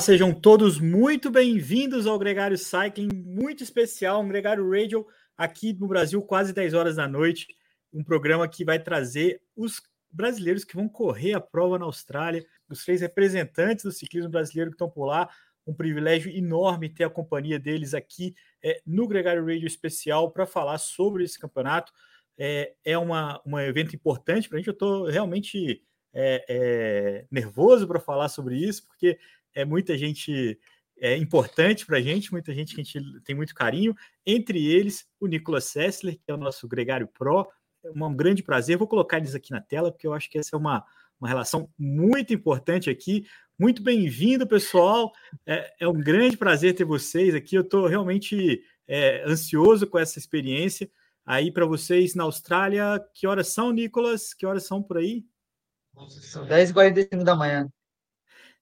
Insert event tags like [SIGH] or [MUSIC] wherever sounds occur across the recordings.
Olá, sejam todos muito bem-vindos ao Gregário Cycling, muito especial, um Gregário Radio aqui no Brasil, quase 10 horas da noite. Um programa que vai trazer os brasileiros que vão correr a prova na Austrália, os três representantes do ciclismo brasileiro que estão por lá. Um privilégio enorme ter a companhia deles aqui é, no Gregário Radio especial para falar sobre esse campeonato. É, é uma, um evento importante para a gente. Eu estou realmente é, nervoso para falar sobre isso, porque é muita gente é importante para a gente, muita gente que a gente tem muito carinho, entre eles o Nicolas Sessler, que é o nosso gregário Pro. É um grande prazer. Vou colocar eles aqui na tela, porque eu acho que essa é uma, uma relação muito importante aqui. Muito bem-vindo, pessoal. É, é, um grande prazer ter vocês aqui. Eu estou realmente é, ansioso com essa experiência. Aí para vocês na Austrália, que horas são, Nicolas? Que horas são por aí? São 10h45 da manhã.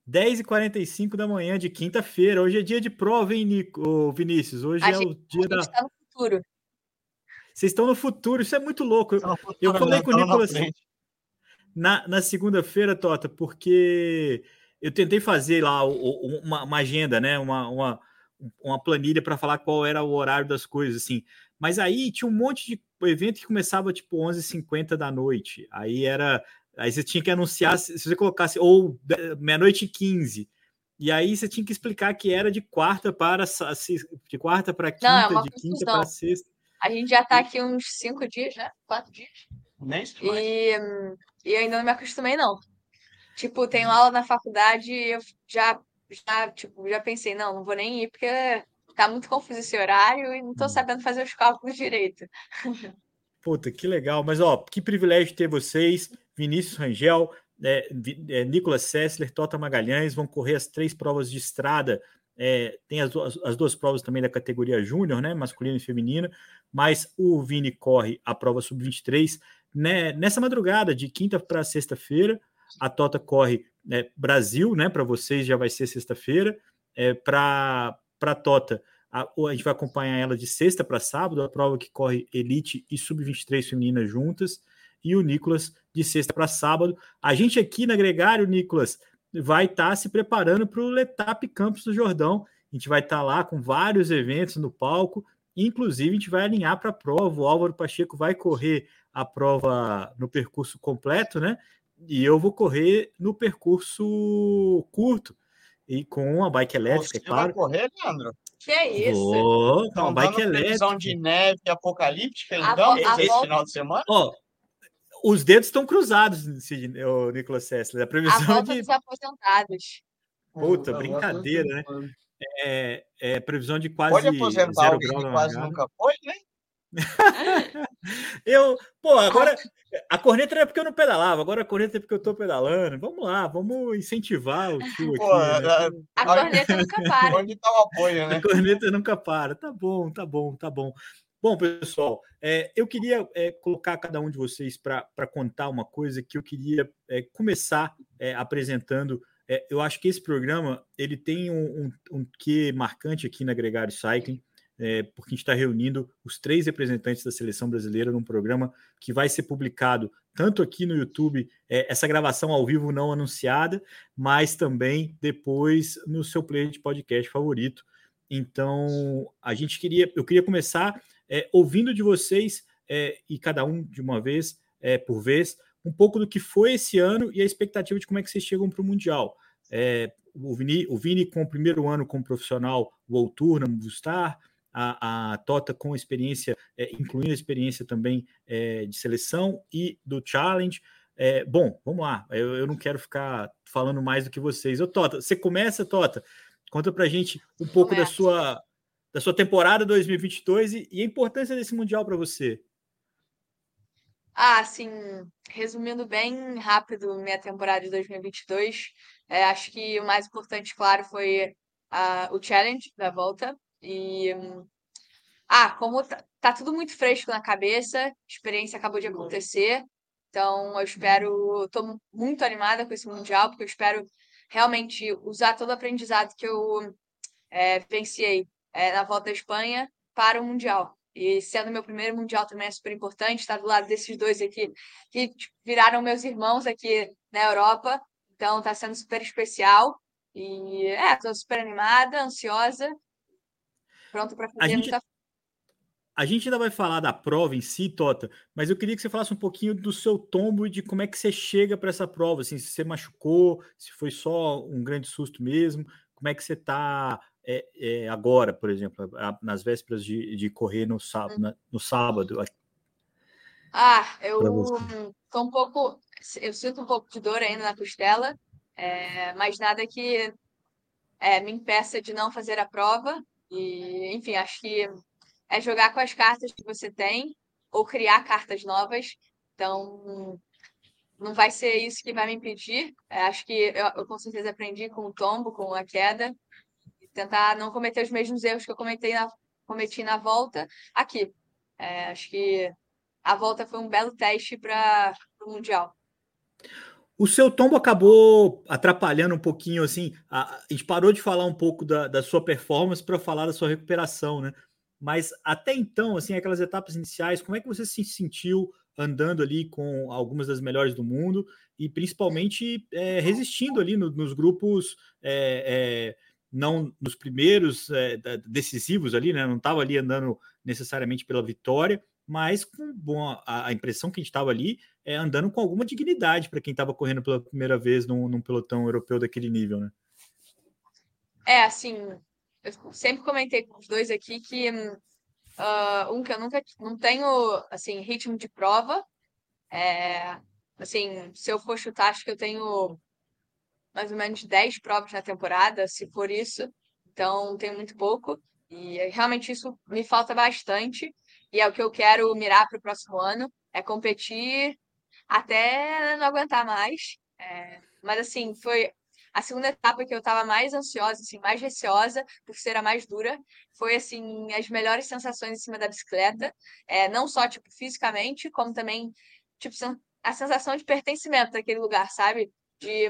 10h45 da manhã de quinta-feira. Hoje é dia de prova, hein, Nico, Vinícius? Hoje a é gente, o dia da. Está no futuro. Vocês estão no futuro, isso é muito louco. Eu, futuro, eu falei com o Nicolas na, na segunda-feira, Tota, porque eu tentei fazer lá uma, uma agenda, né? Uma, uma, uma planilha para falar qual era o horário das coisas, assim. Mas aí tinha um monte de evento que começava tipo 11h50 da noite. Aí era Aí você tinha que anunciar, se você colocasse, ou meia-noite e 15. E aí você tinha que explicar que era de quarta para de quarta para quinta, Não, é de quinta para sexta. A gente já está aqui uns cinco dias, né? Quatro dias. Nem e, e ainda não me acostumei, não. Tipo, tenho aula na faculdade e eu já, já, tipo, já pensei, não, não vou nem ir, porque tá muito confuso esse horário e não tô hum. sabendo fazer os cálculos direito. [LAUGHS] Puta, que legal. Mas, ó, que privilégio ter vocês. Vinícius Rangel, é, é, Nicolas Sessler, Tota Magalhães vão correr as três provas de estrada. É, tem as, as, as, duas provas também da categoria júnior, né, masculina e feminina, mas o Vini corre a prova sub-23 né, nessa madrugada, de quinta para sexta-feira. A Tota corre né, Brasil, né, para vocês já vai ser sexta-feira. É, para a Tota, a, a gente vai acompanhar ela de sexta para sábado, a prova que corre Elite e Sub-23 feminina juntas e o Nicolas de sexta para sábado. A gente aqui na Gregário, Nicolas, vai estar tá se preparando para o Letap Campos do Jordão. A gente vai estar tá lá com vários eventos no palco. Inclusive, a gente vai alinhar para a prova. O Álvaro Pacheco vai correr a prova no percurso completo, né? E eu vou correr no percurso curto. E com a bike elétrica, Você é claro. vai correr, Leandro? Que é isso? Vou, com a bike elétrica. de neve apocalíptica, então, a, a esse volta... final de semana? Ó, os dedos estão cruzados, o Nicolas Sessler. A previsão a volta de... dos aposentados. Puta, brincadeira, né? É, é, previsão de quase Pode aposentar zero grau que quase nunca foi, né? [LAUGHS] eu, pô, agora a corneta é porque eu não pedalava, agora a corneta é porque eu tô pedalando. Vamos lá, vamos incentivar o tio aqui. Pô, né? a, a, corneta nunca para. Onde tá o apoio, né? A corneta nunca para. Tá bom, tá bom, tá bom. Bom, pessoal, é, eu queria é, colocar cada um de vocês para contar uma coisa que eu queria é, começar é, apresentando. É, eu acho que esse programa ele tem um, um, um quê marcante aqui na Gregário Cycling, é, porque a gente está reunindo os três representantes da seleção brasileira num programa que vai ser publicado tanto aqui no YouTube, essa gravação ao vivo não anunciada, mas também depois no seu player de podcast favorito. Então, a gente queria, eu queria começar é, ouvindo de vocês, é, e cada um de uma vez, é, por vez, um pouco do que foi esse ano e a expectativa de como é que vocês chegam para o Mundial. É, o, Vini, o Vini, com o primeiro ano como profissional, Tour na Movistar, a, a Tota com experiência, é, incluindo a experiência também é, de seleção e do Challenge. É, bom, vamos lá. Eu, eu, não quero ficar falando mais do que vocês. Ô, Tota, você começa, Tota? Conta pra gente um pouco da sua da sua temporada 2022 e, e a importância desse Mundial para você. Ah, sim, resumindo bem rápido minha temporada de 2022, é, acho que o mais importante, claro, foi uh, o challenge da volta. E, um, ah, como tá, tá, tudo muito fresco na cabeça, a experiência acabou de acontecer, então eu espero, estou muito animada com esse Mundial, porque eu espero realmente usar todo o aprendizado que eu é, venciei é, na volta à Espanha para o Mundial. E sendo meu primeiro Mundial também é super importante estar do lado desses dois aqui, que tipo, viraram meus irmãos aqui na Europa. Então está sendo super especial. E é, tô super animada, ansiosa, pronto para fazer a gente, muita a gente ainda vai falar da prova em si, Tota, mas eu queria que você falasse um pouquinho do seu tombo e de como é que você chega para essa prova, assim, se você machucou, se foi só um grande susto mesmo, como é que você está é, é, agora, por exemplo, nas vésperas de, de correr no sábado, hum. no sábado. Ah, eu tô um pouco, eu sinto um pouco de dor ainda na costela, é, mas nada que é, me impeça de não fazer a prova. E, enfim, acho que é jogar com as cartas que você tem ou criar cartas novas. Então, não vai ser isso que vai me impedir. É, acho que eu, eu, com certeza aprendi com o tombo, com a queda, tentar não cometer os mesmos erros que eu na, cometi na volta aqui. É, acho que a volta foi um belo teste para o Mundial. O seu tombo acabou atrapalhando um pouquinho, assim. A, a gente parou de falar um pouco da, da sua performance para falar da sua recuperação, né? Mas até então, assim, aquelas etapas iniciais, como é que você se sentiu andando ali com algumas das melhores do mundo e principalmente é, resistindo ali no, nos grupos é, é, não nos primeiros é, decisivos ali, né? Não estava ali andando necessariamente pela vitória, mas com bom, a, a impressão que a gente estava ali é andando com alguma dignidade para quem estava correndo pela primeira vez num, num pelotão europeu daquele nível, né? É, assim, eu sempre comentei com os dois aqui que uh, um que eu nunca não tenho assim ritmo de prova. É, assim, se eu for chutar, acho que eu tenho mais ou menos 10 provas na temporada, se for isso. Então, tenho muito pouco. E realmente isso me falta bastante. E é o que eu quero mirar para o próximo ano. É competir até não aguentar mais. É, mas assim, foi a segunda etapa que eu estava mais ansiosa, assim, mais receosa, por ser a mais dura, foi assim as melhores sensações em cima da bicicleta, é, não só tipo fisicamente, como também tipo a sensação de pertencimento daquele lugar, sabe? De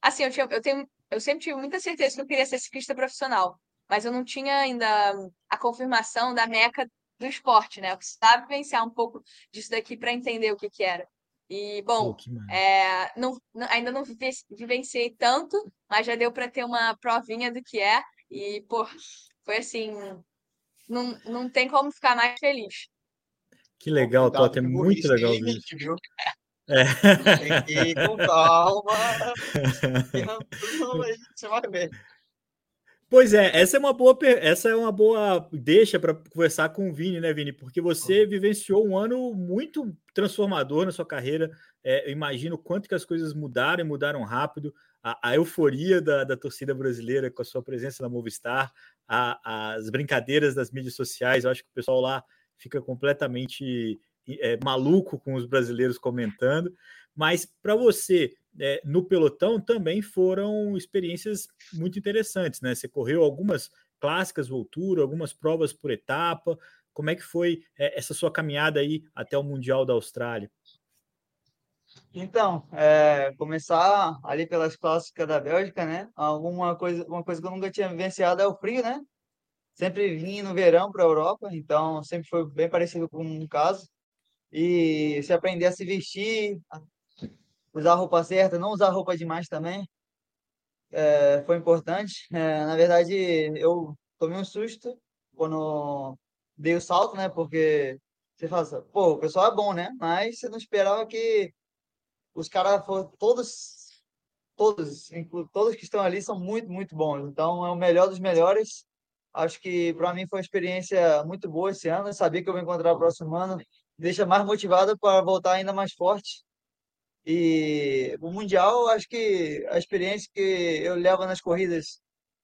assim, eu tinha, eu tenho, eu sempre tive muita certeza que eu queria ser ciclista profissional, mas eu não tinha ainda a confirmação da meca do esporte, né? Eu precisava vivenciar um pouco disso daqui para entender o que que era. E, bom, é, não, ainda não vivenciei tanto, mas já deu para ter uma provinha do que é. E, pô, foi assim, não, não tem como ficar mais feliz. Que legal, Tota, é muito legal ver isso. É. Tem que ir com calma. [LAUGHS] Você vai ver. Pois é, essa é uma boa, essa é uma boa deixa para conversar com o Vini, né, Vini? Porque você vivenciou um ano muito transformador na sua carreira. É, eu imagino quanto que as coisas mudaram e mudaram rápido. A, a euforia da, da, torcida brasileira com a sua presença na Movistar, a, as brincadeiras das mídias sociais. Eu acho que o pessoal lá fica completamente é, maluco com os brasileiros comentando. Mas para você, é, no pelotão também foram experiências muito interessantes, né? Você correu algumas clássicas voltura, algumas provas por etapa. Como é que foi é, essa sua caminhada aí até o Mundial da Austrália? Então, é, começar ali pelas clássicas da Bélgica, né? Alguma coisa, uma coisa que eu nunca tinha vivenciado é o frio, né? Sempre vim no verão para a Europa, então sempre foi bem parecido com um caso. E se aprender a se vestir, usar roupa certa, não usar roupa demais também, é, foi importante. É, na verdade, eu tomei um susto quando dei o salto, né? Porque você fala assim, pô, o pessoal é bom, né? Mas você não esperava que os caras fossem todos, todos, todos que estão ali são muito, muito bons. Então, é o melhor dos melhores. Acho que para mim foi uma experiência muito boa esse ano. Sabia que eu vou encontrar o próximo ano. Deixa mais motivado para voltar ainda mais forte e o Mundial, acho que a experiência que eu levo nas corridas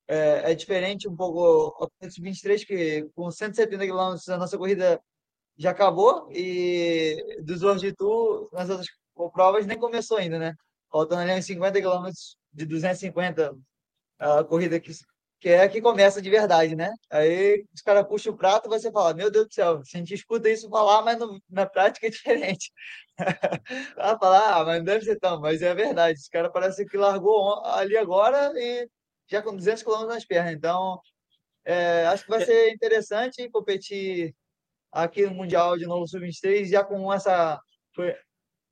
é, é diferente um pouco a 23, que com 170 km a nossa corrida já acabou e dos Tour, nas outras provas, nem começou ainda, né? Faltando ali uns 50 km de 250 a corrida que que é que começa de verdade, né? Aí os caras puxam o prato e você fala, meu Deus do céu, a gente escuta isso falar, mas no, na prática é [LAUGHS] diferente. Ela fala, ah, mas não deve ser tão, mas é verdade. Os caras parece que largou ali agora e já com 200 km nas pernas. Então, é, acho que vai ser interessante competir aqui no Mundial de novo Sub-23, já com essa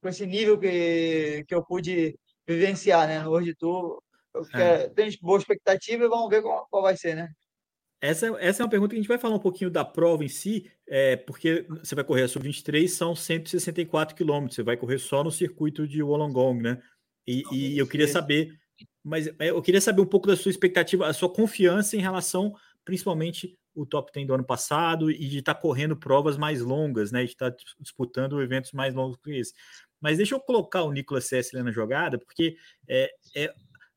com esse nível que, que eu pude vivenciar, né, no World Tour é. tenho boa expectativa e vamos ver qual, qual vai ser, né? Essa, essa é uma pergunta que a gente vai falar um pouquinho da prova em si, é, porque você vai correr a sub-23, são 164 quilômetros, você vai correr só no circuito de Wollongong, né? E, e eu queria saber, mas é, eu queria saber um pouco da sua expectativa, a sua confiança em relação, principalmente, o top 10 do ano passado e de estar tá correndo provas mais longas, né? De estar tá disputando eventos mais longos que esse. Mas deixa eu colocar o Nicolas Sessler na jogada, porque é, é,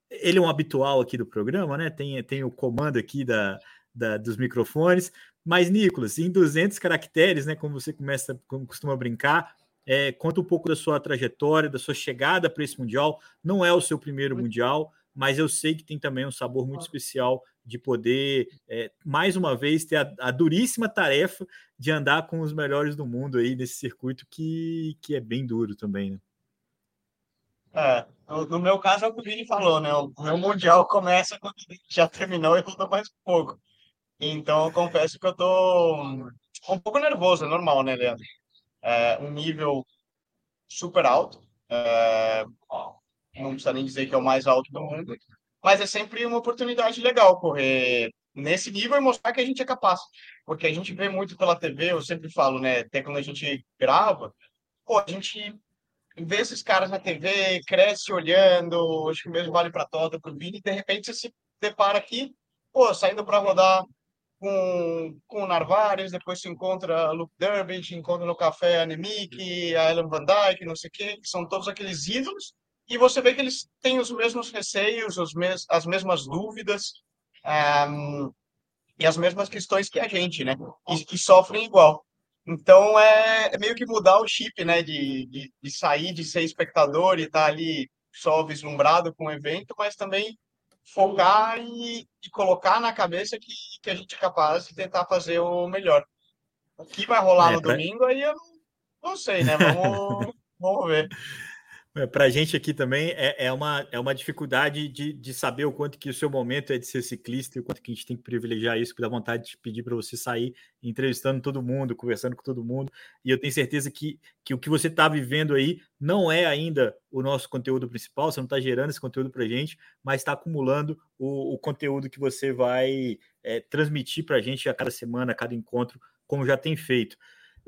ele é um habitual aqui do programa, né? Tem, tem o comando aqui da, da, dos microfones. Mas, Nicolas, em 200 caracteres, né, como você começa, como costuma brincar, é, conta um pouco da sua trajetória, da sua chegada para esse Mundial. Não é o seu primeiro Mundial, mas eu sei que tem também um sabor muito especial de poder, é, mais uma vez, ter a, a, duríssima tarefa de andar com os melhores do mundo aí nesse circuito que, que é bem duro também, né? É, no meu caso é o que o Vini falou, né? O meu Mundial começa quando já terminou e falta mais pouco. Então, eu confesso que eu tô um pouco nervoso, é normal, né, Leandro? É um nível super alto. É, não precisa nem dizer que é o mais alto do mundo. Mas é sempre uma oportunidade legal correr nesse nível e mostrar que a gente é capaz. Porque a gente vê muito pela TV, eu sempre falo, né? Até quando a gente grava, pô, a gente vê esses caras na TV, cresce olhando, acho que mesmo vale para Tota, para o Vini, e de repente você se depara aqui, pô, saindo para rodar com, com o Narvares, depois se encontra Luke Durbridge, encontra no café a Nemik, a Ellen Van Dyke, não sei o quê, que são todos aqueles ídolos, e você vê que eles têm os mesmos receios, os mes as mesmas dúvidas, um, e as mesmas questões que a gente, né? E que sofrem igual. Então é, é, meio que mudar o chip, né? De, de, de sair de ser espectador e estar tá ali só vislumbrado com o evento, mas também focar e, e, colocar na cabeça que, que a gente é capaz de tentar fazer o melhor. O que vai rolar é, no pra... domingo aí eu não, não sei, né? Vamos, [LAUGHS] vamos ver. É, para a gente aqui também é, é, uma, é uma dificuldade de, de saber o quanto que o seu momento é de ser ciclista e o quanto que a gente tem que privilegiar isso, que dá vontade de pedir para você sair entrevistando todo mundo, conversando com todo mundo. E eu tenho certeza que, que o que você está vivendo aí não é ainda o nosso conteúdo principal, você não está gerando esse conteúdo para a gente, mas está acumulando o, o, conteúdo que você vai é, transmitir para a gente a cada semana, a cada encontro, como já tem feito.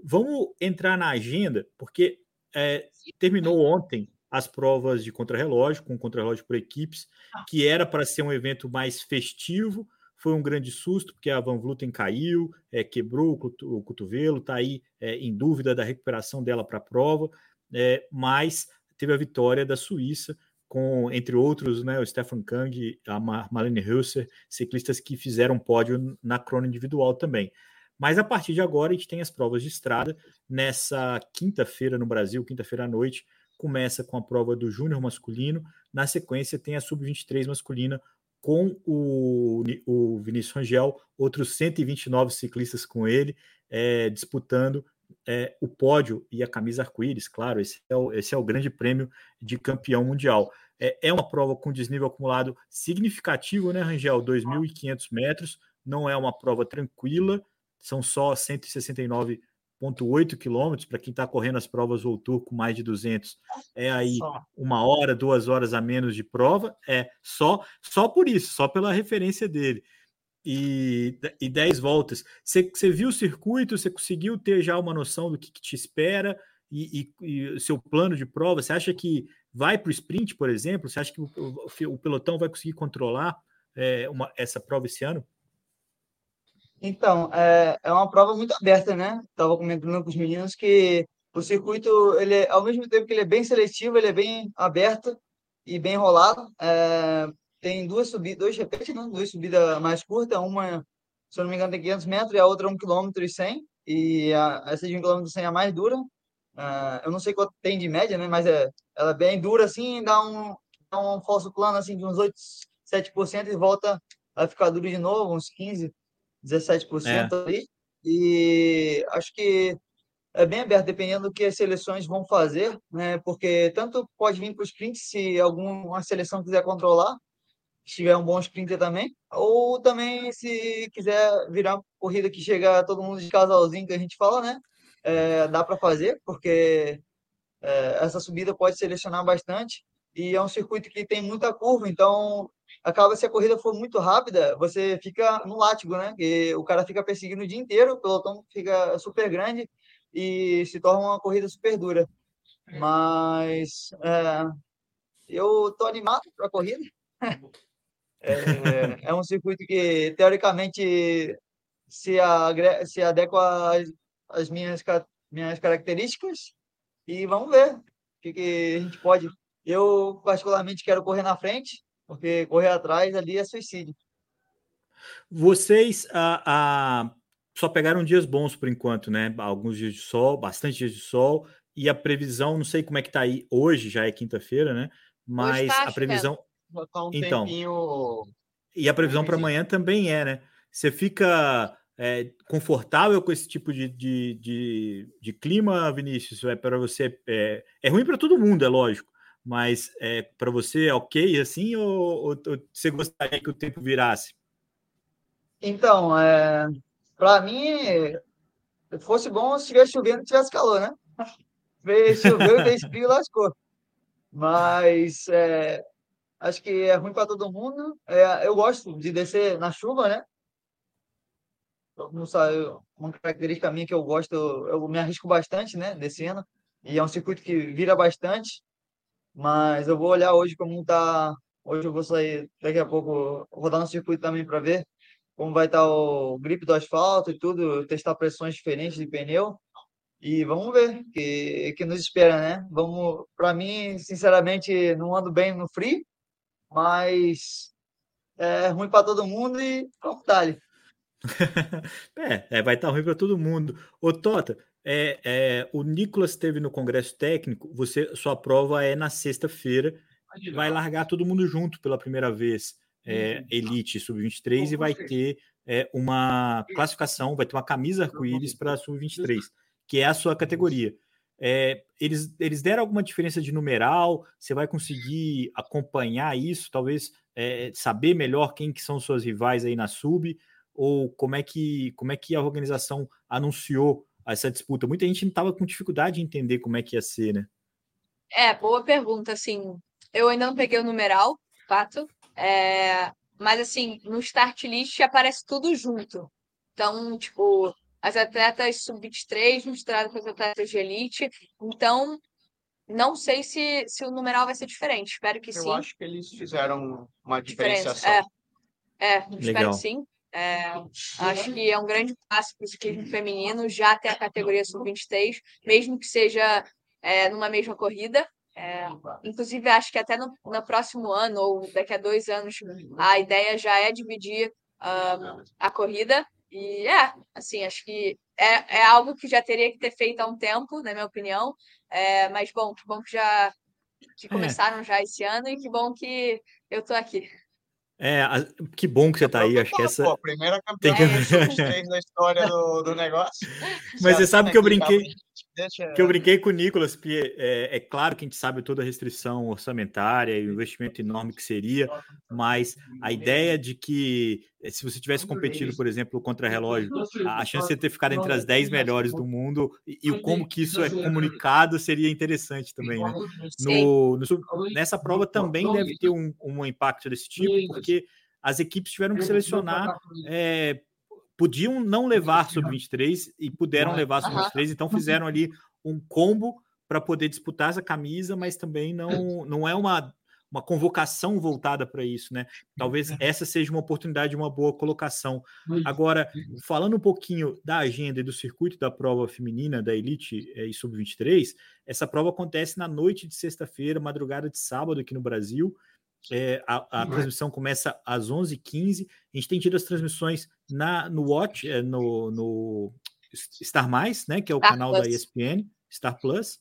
Vamos entrar na agenda, porque é, terminou ontem as provas de contrarrelógio, com contrarrelógio por equipes, ah. que era para ser um evento mais festivo. Foi um grande susto, porque a Van Vluten caiu, é, quebrou o, o cotovelo, está aí é, em dúvida da recuperação dela para a prova, é, mas teve a vitória da Suíça, com, entre outros, né, o Stefan Kang e a Marlene Hülser, ciclistas que fizeram pódio na crônica individual também. Mas a partir de agora a gente tem as provas de estrada. Nessa quinta-feira no Brasil, quinta-feira à noite, começa com a prova do júnior masculino, na sequência tem a sub-23 masculina com o, o Vinícius Rangel, outros 129 ciclistas com ele, é, disputando é, o pódio e a camisa arco-íris, claro, esse é, o, esse é o grande prêmio de campeão mundial. É, é uma prova com desnível acumulado significativo, né, Rangel? 2.500 metros, não é uma prova tranquila, são só 169 1,8 quilômetros para quem está correndo as provas ou tour com mais de 200 é aí só. uma hora, duas horas a menos de prova é só só por isso, só pela referência dele e, e 10 voltas. Você, você viu o circuito, você conseguiu ter já uma noção do que, que te espera e, e, o seu plano de prova? Você acha que vai para o sprint, por exemplo? Você acha que o, o, o pelotão vai conseguir controlar é, uma, essa prova esse ano? Então, é, é uma prova muito aberta, né? Estava comentando com os meninos que o circuito, ele, é, ao mesmo tempo que ele é bem seletivo, ele é bem aberto e bem enrolado. É, tem duas subidas, dois repetes, né? Duas subidas mais curtas, uma, se eu não me engano, tem 500 metros e a outra 1 km e 100. E a, essa de 1 km e 100 é a mais dura. É, eu não sei quanto tem de média, né? Mas é, ela é bem dura assim, dá um, dá um falso plano assim de uns 8, 7% e volta a ficar duro de novo, uns 15 17% é. ali. E acho que é bem aberto, dependendo do que as seleções vão fazer, né? Porque tanto pode vir para o sprint se alguma seleção quiser controlar, se tiver um bom sprinter também, ou também se quiser virar corrida que chega todo mundo de casalzinho que a gente fala, né? É, dá para fazer, porque é, essa subida pode selecionar bastante e é um circuito que tem muita curva, então acaba se a corrida for muito rápida, você fica no látigo, né? E o cara fica perseguindo o dia inteiro, o pelotão fica super grande e se torna uma corrida super dura. Mas é, eu tô animado para a corrida. É, é, um circuito que teoricamente se, agre se adequa às, às minhas, minhas características e vamos ver o que, que a gente pode. Eu particularmente quero correr na frente, porque correr atrás ali é suicídio. Vocês a, a, só pegaram dias bons por enquanto, né? Alguns dias de sol, bastante dias de sol, e a previsão, não sei como é que tá aí hoje, já é quinta-feira, né? Mas tá a previsão. Tá um então. Tempinho... E a previsão para amanhã também é, né? Você fica é, confortável com esse tipo de, de, de, de clima, Vinícius? É para você é, é ruim para todo mundo, é lógico. Mas é, para você é ok assim ou, ou, ou, você gostaria que o tempo virasse? Então, é, para mim, fosse bom se estivesse chovendo e tivesse calor, né? [LAUGHS] Choveu e fez frio lascou. Mas é, acho que é ruim para todo mundo. É, eu gosto de descer na chuva, né? Não sabe, uma característica minha que eu gosto, eu, eu me arrisco bastante, né? Descendo. E é um circuito que vira bastante. Mas eu vou olhar hoje como tá. Hoje eu vou sair daqui a pouco, rodar no circuito também para ver como vai estar tá o grip do asfalto e tudo, testar pressões diferentes de pneu. E vamos ver o que, que nos espera, né? Vamos, para mim, sinceramente, não ando bem no free, mas é ruim para todo mundo e vamos dar [LAUGHS] é, é, vai estar tá ruim para todo mundo. Ô, Tota, é, é, o Nicolas esteve no Congresso Técnico, você sua prova é na sexta-feira, vai largar todo mundo junto pela primeira vez, é, Elite Sub-23, e vai ter é, uma classificação, vai ter uma camisa arco-íris para Sub-23 que é a sua categoria. É, eles, eles deram alguma diferença de numeral? Você vai conseguir acompanhar isso? Talvez é, saber melhor quem que são suas rivais aí na sub? Ou como é que, como é que a organização anunciou essa disputa? Muita gente não estava com dificuldade de entender como é que ia ser, né? É, boa pergunta, assim. Eu ainda não peguei o numeral, fato. É, mas assim, no start list aparece tudo junto. Então, tipo, as atletas sub-23 misturadas com as atletas de elite. Então, não sei se, se o numeral vai ser diferente. Espero que Eu sim. Eu acho que eles fizeram uma diferenciação. É, é espero que sim. É, acho que é um grande passo para o ciclismo feminino já ter a categoria sub-23, mesmo que seja é, numa mesma corrida. É, inclusive, acho que até no, no, próximo ano ou daqui a dois anos, a ideia já é dividir uh, a corrida e é, assim, acho que é, é algo que já teria que ter feito há um tempo, na minha opinião. É, mas bom, que bom que já que é. começaram já esse ano e que bom que eu tô aqui. É, que bom que você tá aí. Acho que essa. Pô, primeira campeã que... [LAUGHS] da história do, do negócio. Mas você sabe que eu brinquei. Deixa... Que eu brinquei com o Nicolas, porque é, é, claro que a gente sabe toda a restrição orçamentária e o investimento enorme que seria, mas a ideia de que eh, se você tivesse competido, por exemplo, contra relógio, a chance de ter ficado entre as 10 melhores do mundo e, e como que isso é comunicado seria interessante também, né? No, no, nessa prova também deve ter um, um impacto desse tipo, porque as equipes tiveram que selecionar é, podiam não levar sub-23 e puderam levar sub-23, então fizeram ali um combo para poder disputar essa camisa, mas também não, não é uma, uma convocação voltada para isso, né? Talvez essa seja uma oportunidade, uma boa colocação. Agora, falando um pouquinho da agenda e do circuito da prova feminina da Elite é, e Sub-23, essa prova acontece na noite de sexta-feira, madrugada de sábado aqui no Brasil. É, a, a transmissão começa às 11h15. A gente tem tido as transmissões na, no Watch, é, no, no Star Mais, né, que é o Star canal Plus. da ESPN, Star Plus,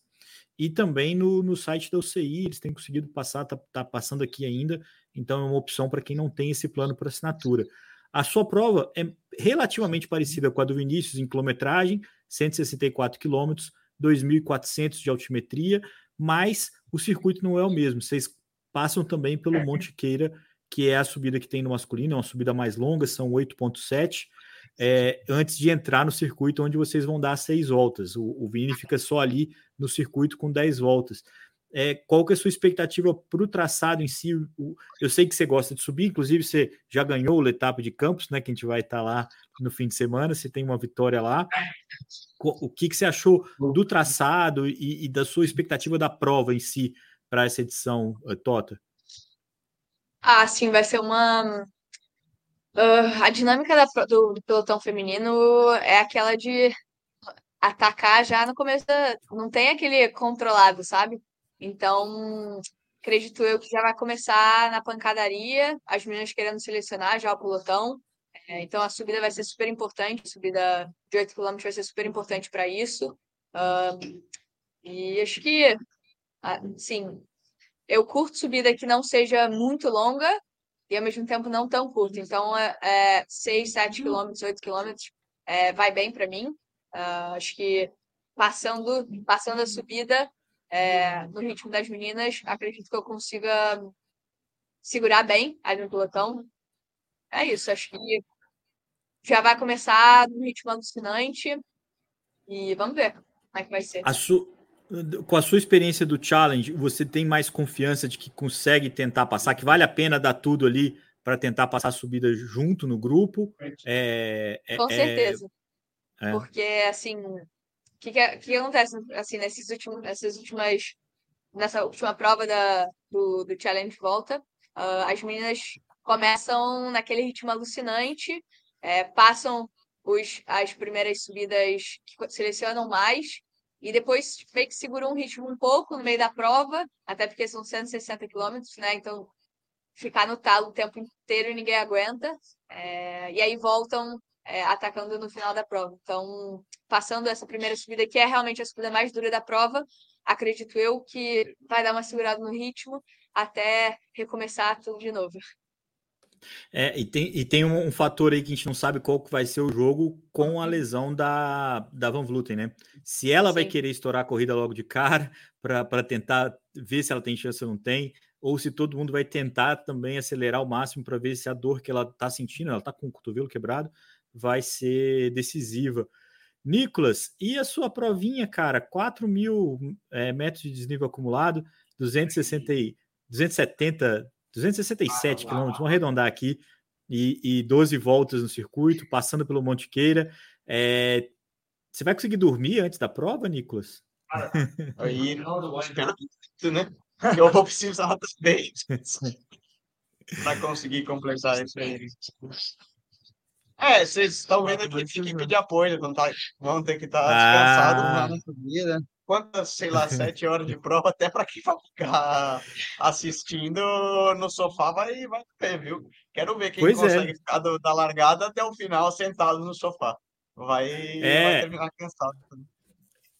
e também no, no site da UCI. Eles têm conseguido passar, tá, tá passando aqui ainda, então é uma opção para quem não tem esse plano por assinatura. A sua prova é relativamente parecida com a do Vinícius em quilometragem, 164 quilômetros, 2.400 de altimetria, mas o circuito não é o mesmo. Vocês passam também pelo Monte Queira, que é a subida que tem no masculino, é uma subida mais longa, são 8,7, é, antes de entrar no circuito onde vocês vão dar seis voltas. O, o Vini fica só ali no circuito com 10 voltas. é, qual que é a sua expectativa para o traçado em si? eu sei que você gosta de subir, inclusive você já ganhou o etapa de Campos, né? Que a gente vai estar tá lá no fim de semana, você tem uma vitória lá. O que, que você achou do traçado e, e da sua expectativa da prova em si para essa edição, eh, Tota? Ah, sim, vai ser uma. Uh, a dinâmica da, do, do pelotão feminino é aquela de atacar já no começo da. Não tem aquele controlado, sabe? Então, acredito eu que já vai começar na pancadaria, as meninas querendo selecionar já o pelotão. É, então, a subida vai ser super importante, a subida de 8 km vai ser super importante para isso. Um, e acho que, sim, eu curto subida que não seja muito longa e ao mesmo tempo não tão curta. Então, é, é 6, 7 km, 8 km é, vai bem para mim. Uh, acho que passando, passando a subida, é, no ritmo das meninas, acredito que eu consiga segurar bem ali no pelotão. É isso, acho que já vai começar no ritmo alucinante e vamos ver como é que vai ser. A su... Com a sua experiência do challenge, você tem mais confiança de que consegue tentar passar, que vale a pena dar tudo ali para tentar passar a subida junto no grupo? É, é, Com certeza. É... Porque, assim, o que, que, que, acontece assim nesses últimos, nessas últimas nessa última prova da, do, do Challenge Volta? Uh, as meninas começam naquele ritmo alucinante, é, passam os, as primeiras subidas que selecionam mais e depois meio que seguram um ritmo um pouco no meio da prova, até porque são 160 quilômetros, né? Então ficar no talo o tempo inteiro ninguém aguenta. É, e aí voltam é, atacando no final da prova. Então, passando essa primeira subida, que é realmente a subida mais dura da prova, acredito eu que vai dar uma segurada no ritmo até recomeçar tudo de novo. É, e tem, e tem um, um, fator aí que a gente não sabe qual que vai ser o jogo com a lesão da, da Van Vluten, né? Se ela Sim. vai querer estourar a corrida logo de cara [LAUGHS] para tentar ver se ela tem chance ou não tem, ou se todo mundo vai tentar também acelerar ao máximo para ver se a dor que ela está sentindo, ela está com o cotovelo quebrado, vai ser decisiva. Nicolas, e a sua provinha, cara? 4 mil é, metros de desnível acumulado, 260, 270, 267 quilômetros, vamos arredondar aqui, e, e 12 voltas no circuito, passando pelo Monte Queira. É, você vai conseguir dormir antes da prova, Nicolas? [LAUGHS] Aí, espero que né? [LAUGHS] Eu vou precisar também [LAUGHS] para conseguir completar isso aí. É, vocês estão vendo aqui, equipe de apoio, não tá, vão ter que estar tá ah. descansados na Quantas, sei lá, [LAUGHS] sete horas de prova, até para quem vai ficar assistindo no sofá vai, vai ver, viu? Quero ver quem pois é. consegue é. ficar do, da largada até o final sentado no sofá. Vai, é. vai terminar cansado.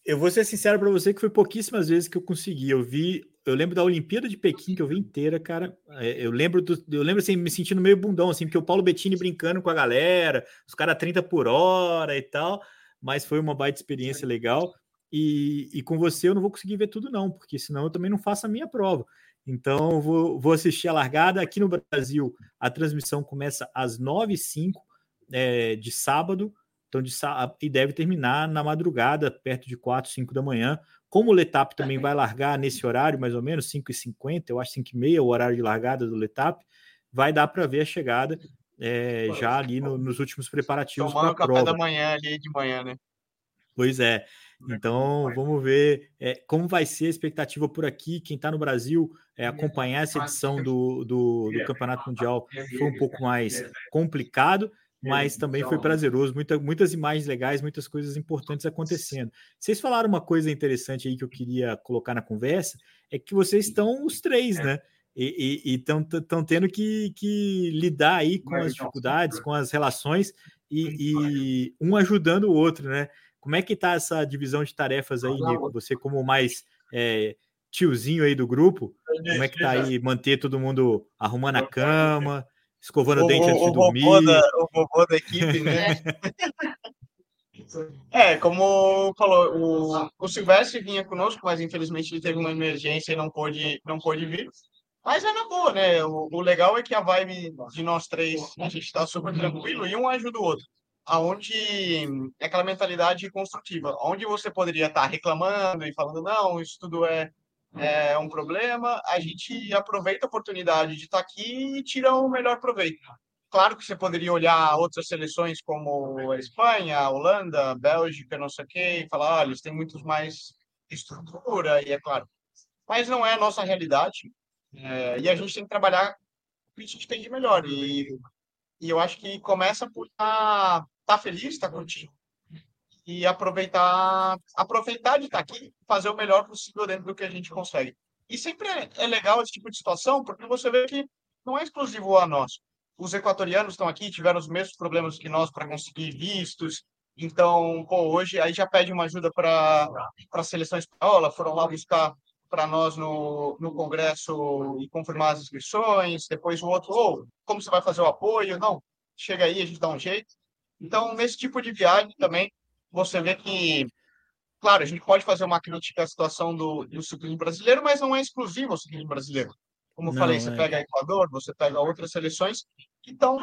Eu vou ser sincero para você que foi pouquíssimas vezes que eu consegui. Eu vi eu lembro da Olimpíada de Pequim que eu vi inteira, cara. É, eu lembro do, eu lembro assim, me sentindo meio bundão, assim, porque o Paulo Bettini brincando com a galera, os caras 30 por hora e tal, mas foi uma baita experiência legal. E, e com você eu não vou conseguir ver tudo, não, porque senão eu também não faço a minha prova. Então, vou, vou assistir a largada. Aqui no Brasil, a transmissão começa às 9h05 é, de sábado, então de, e deve terminar na madrugada, perto de 4, 5 da manhã. Como o Letap também vai largar nesse horário, mais ou menos, 5h50, eu acho 5h30 o horário de largada do Letap, vai dar para ver a chegada é, já ali no, nos últimos preparativos. Tomando o café prova. da manhã ali de manhã, né? Pois é. Então, vamos ver é, como vai ser a expectativa por aqui. Quem está no Brasil, é, acompanhar essa edição do, do, do Campeonato Mundial foi um pouco mais complicado mas também foi prazeroso, muita, muitas imagens legais, muitas coisas importantes acontecendo. Vocês falaram uma coisa interessante aí que eu queria colocar na conversa, é que vocês estão os três, é. né? E estão tendo que, que lidar aí com as dificuldades, com as relações e, e um ajudando o outro, né? Como é que tá essa divisão de tarefas aí, Nico? Você como mais é, tiozinho aí do grupo, como é que tá aí manter todo mundo arrumando a cama, escovando o dente antes de dormir. Da, o vovô da equipe, né? [LAUGHS] é, como falou, o, o Silvestre vinha conosco, mas infelizmente ele teve uma emergência e não pôde, não pôde vir. Mas é na boa, né? O, o legal é que a vibe de nós três, a gente está super tranquilo e um ajuda o outro. Aonde é aquela mentalidade construtiva, onde você poderia estar reclamando e falando, não, isso tudo é é um problema, a gente aproveita a oportunidade de estar aqui e tira o melhor proveito. Claro que você poderia olhar outras seleções como a Espanha, a Holanda, a Bélgica, não sei o quê, e falar, olha, eles têm muito mais estrutura, e é claro. Mas não é a nossa realidade. É, e a gente tem que trabalhar o que a gente tem de melhor. E, e eu acho que começa por estar tá, tá feliz, estar tá curtindo. E aproveitar, aproveitar de estar tá aqui, fazer o melhor possível dentro do que a gente consegue. E sempre é, é legal esse tipo de situação, porque você vê que não é exclusivo a nós. Os equatorianos estão aqui, tiveram os mesmos problemas que nós para conseguir vistos. Então, pô, hoje aí já pede uma ajuda para a seleção espanhola, foram lá buscar para nós no, no Congresso e confirmar as inscrições. Depois o outro, oh, como você vai fazer o apoio? Não, chega aí, a gente dá um jeito. Então, nesse tipo de viagem também, você vê que, claro, a gente pode fazer uma crítica à situação do, do ciclismo brasileiro, mas não é exclusivo ao ciclismo brasileiro. Como eu falei, é. você pega Equador, você pega outras seleções que estão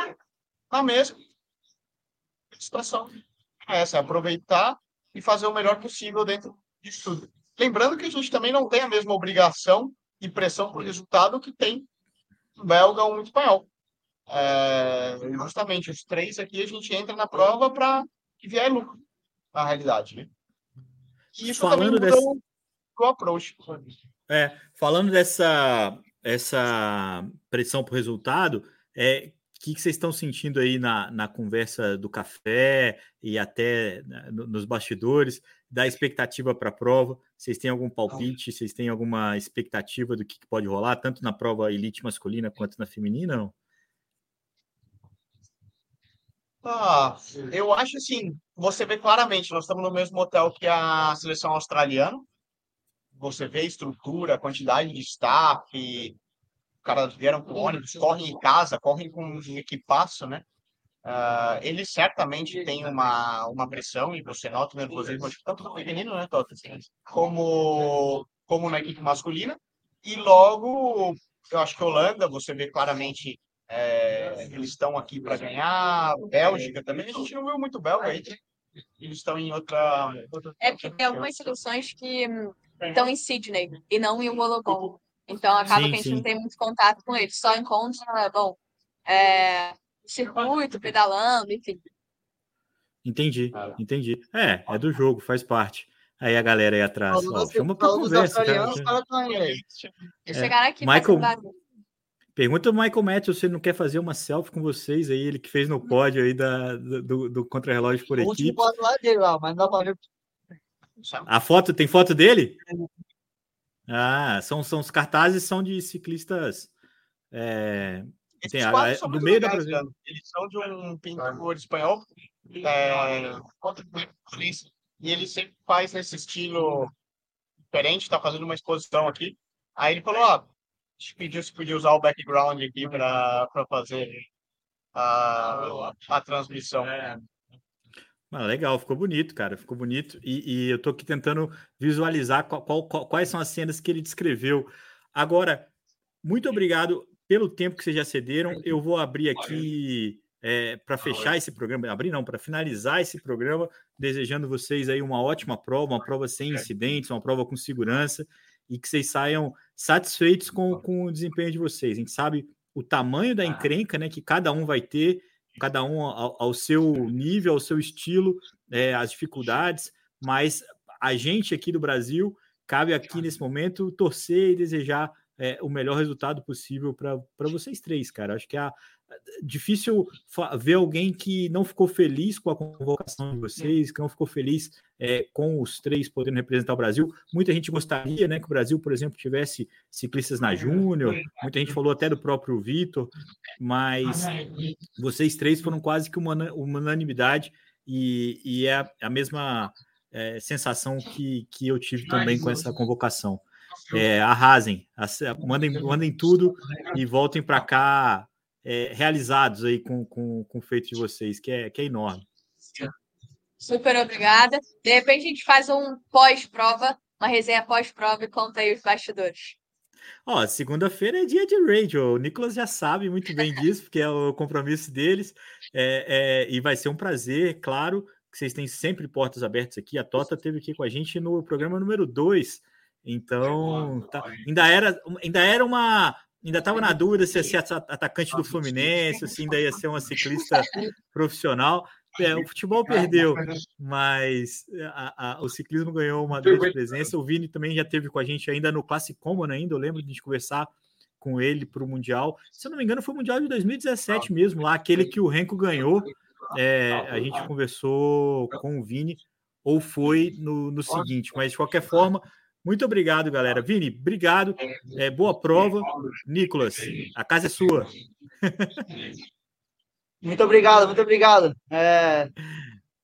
na mesma situação. É essa, aproveitar e fazer o melhor possível dentro disso tudo. Lembrando que a gente também não tem a mesma obrigação e pressão por resultado que tem um belga ou um espanhol. É, justamente, os três aqui a gente entra na prova para que vier lucro, na realidade. Né? E isso falando muda o approach. É, falando dessa essa pressão por resultado, é, que, que vocês estão sentindo aí na, na conversa do café e até né, nos bastidores da expectativa para a prova? Vocês têm algum palpite? Vocês têm alguma expectativa do que, que pode rolar, tanto na prova elite masculina quanto na feminina? Não? Ah, eu acho assim, você vê claramente, nós estamos no mesmo hotel que a seleção australiana. Você vê a estrutura, quantidade de staff, caras vieram com ônibus, correm em casa, correm com um equipaço, né? Uh, ele certamente tem uma, uma pressão, e você nota o nervosismo, tanto no feminino, né, Tota? Como, como na equipe masculina. E logo, eu acho que Holanda, você vê claramente, é, eles estão aqui para ganhar. Bélgica também, a gente não viu muito belga aí. Eles estão em outra. outra é porque tem algumas seleções que estão em Sydney e não em Wollongong. Então acaba sim, que a gente sim. não tem muito contato com eles, só encontra, bom, é, circuito, pedalando, enfim. Entendi, entendi. É, é do jogo, faz parte. Aí a galera aí atrás, ó, chama pra conversa, cara. Chegaram aqui Michael, Pergunta o Michael Matthews se ele não quer fazer uma selfie com vocês aí, ele que fez no pódio aí da, do, do contra-relógio por equipe. Dele, lá, mas não ver. A foto, tem foto dele? Ah, são, são os cartazes são de ciclistas. É, tem, a, é, do meio da Brasil. Eles são de um pintor espanhol, é, e ele sempre faz nesse estilo diferente, está fazendo uma exposição aqui. Aí ele falou, ó, pediu se podia usar o background aqui para fazer a, a transmissão. Ah, legal, ficou bonito, cara, ficou bonito. E, e eu tô aqui tentando visualizar qual, qual, quais são as cenas que ele descreveu. Agora, muito obrigado pelo tempo que vocês já cederam. Eu vou abrir aqui é, para fechar esse programa, abrir não, para finalizar esse programa, desejando vocês aí uma ótima prova, uma prova sem incidentes, uma prova com segurança e que vocês saiam satisfeitos com, com o desempenho de vocês. A gente sabe o tamanho da encrenca, né, que cada um vai ter cada um ao, ao seu nível, ao seu estilo, é, as dificuldades, mas a gente aqui do Brasil cabe aqui nesse momento torcer e desejar é, o melhor resultado possível para vocês três, cara. Acho que é difícil ver alguém que não ficou feliz com a convocação de vocês, que não ficou feliz é, com os três podendo representar o Brasil. Muita gente gostaria né, que o Brasil, por exemplo, tivesse ciclistas na Júnior, muita gente falou até do próprio Vitor, mas vocês três foram quase que uma unanimidade e, e é a mesma é, sensação que, que eu tive também com essa convocação. É, arrasem, mandem, mandem tudo e voltem para cá é, realizados aí com, com, com o feito de vocês, que é, que é enorme. Super obrigada. De repente a gente faz um pós-prova, uma resenha pós-prova e conta aí os bastidores. Ó, segunda-feira é dia de radio. O Nicolas já sabe muito bem disso, porque é o compromisso deles. É, é, e vai ser um prazer, claro, que vocês têm sempre portas abertas aqui. A Tota teve aqui com a gente no programa número 2 Então, tá, ainda, era, ainda era uma. Ainda estava na dúvida se ia ser atacante do Fluminense, se ainda ia ser uma [LAUGHS] ciclista profissional. É, o futebol perdeu, mas a, a, o ciclismo ganhou uma grande presença. O Vini também já teve com a gente ainda no Classicomano ainda, eu lembro de a gente conversar com ele para o Mundial. Se eu não me engano, foi o Mundial de 2017 mesmo, lá, aquele que o Renko ganhou. É, a gente conversou com o Vini, ou foi no, no seguinte, mas de qualquer forma, muito obrigado, galera. Vini, obrigado. É, boa prova. Nicolas, a casa é sua. [LAUGHS] Muito obrigado, muito obrigado. É,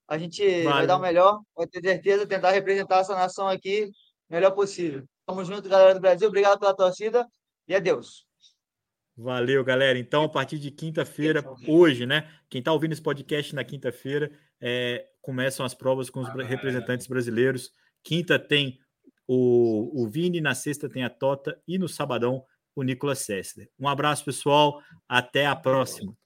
a gente vai dar o melhor, vai ter certeza, tentar representar essa nação aqui o melhor possível. Tamo junto, galera do Brasil. Obrigado pela torcida e adeus. Valeu, galera. Então, a partir de quinta-feira, hoje, né? Quem está ouvindo esse podcast na quinta-feira, é, começam as provas com os representantes brasileiros. Quinta tem o, o Vini, na sexta tem a Tota e no sabadão o Nicolas Sessler. Um abraço, pessoal. Até a próxima.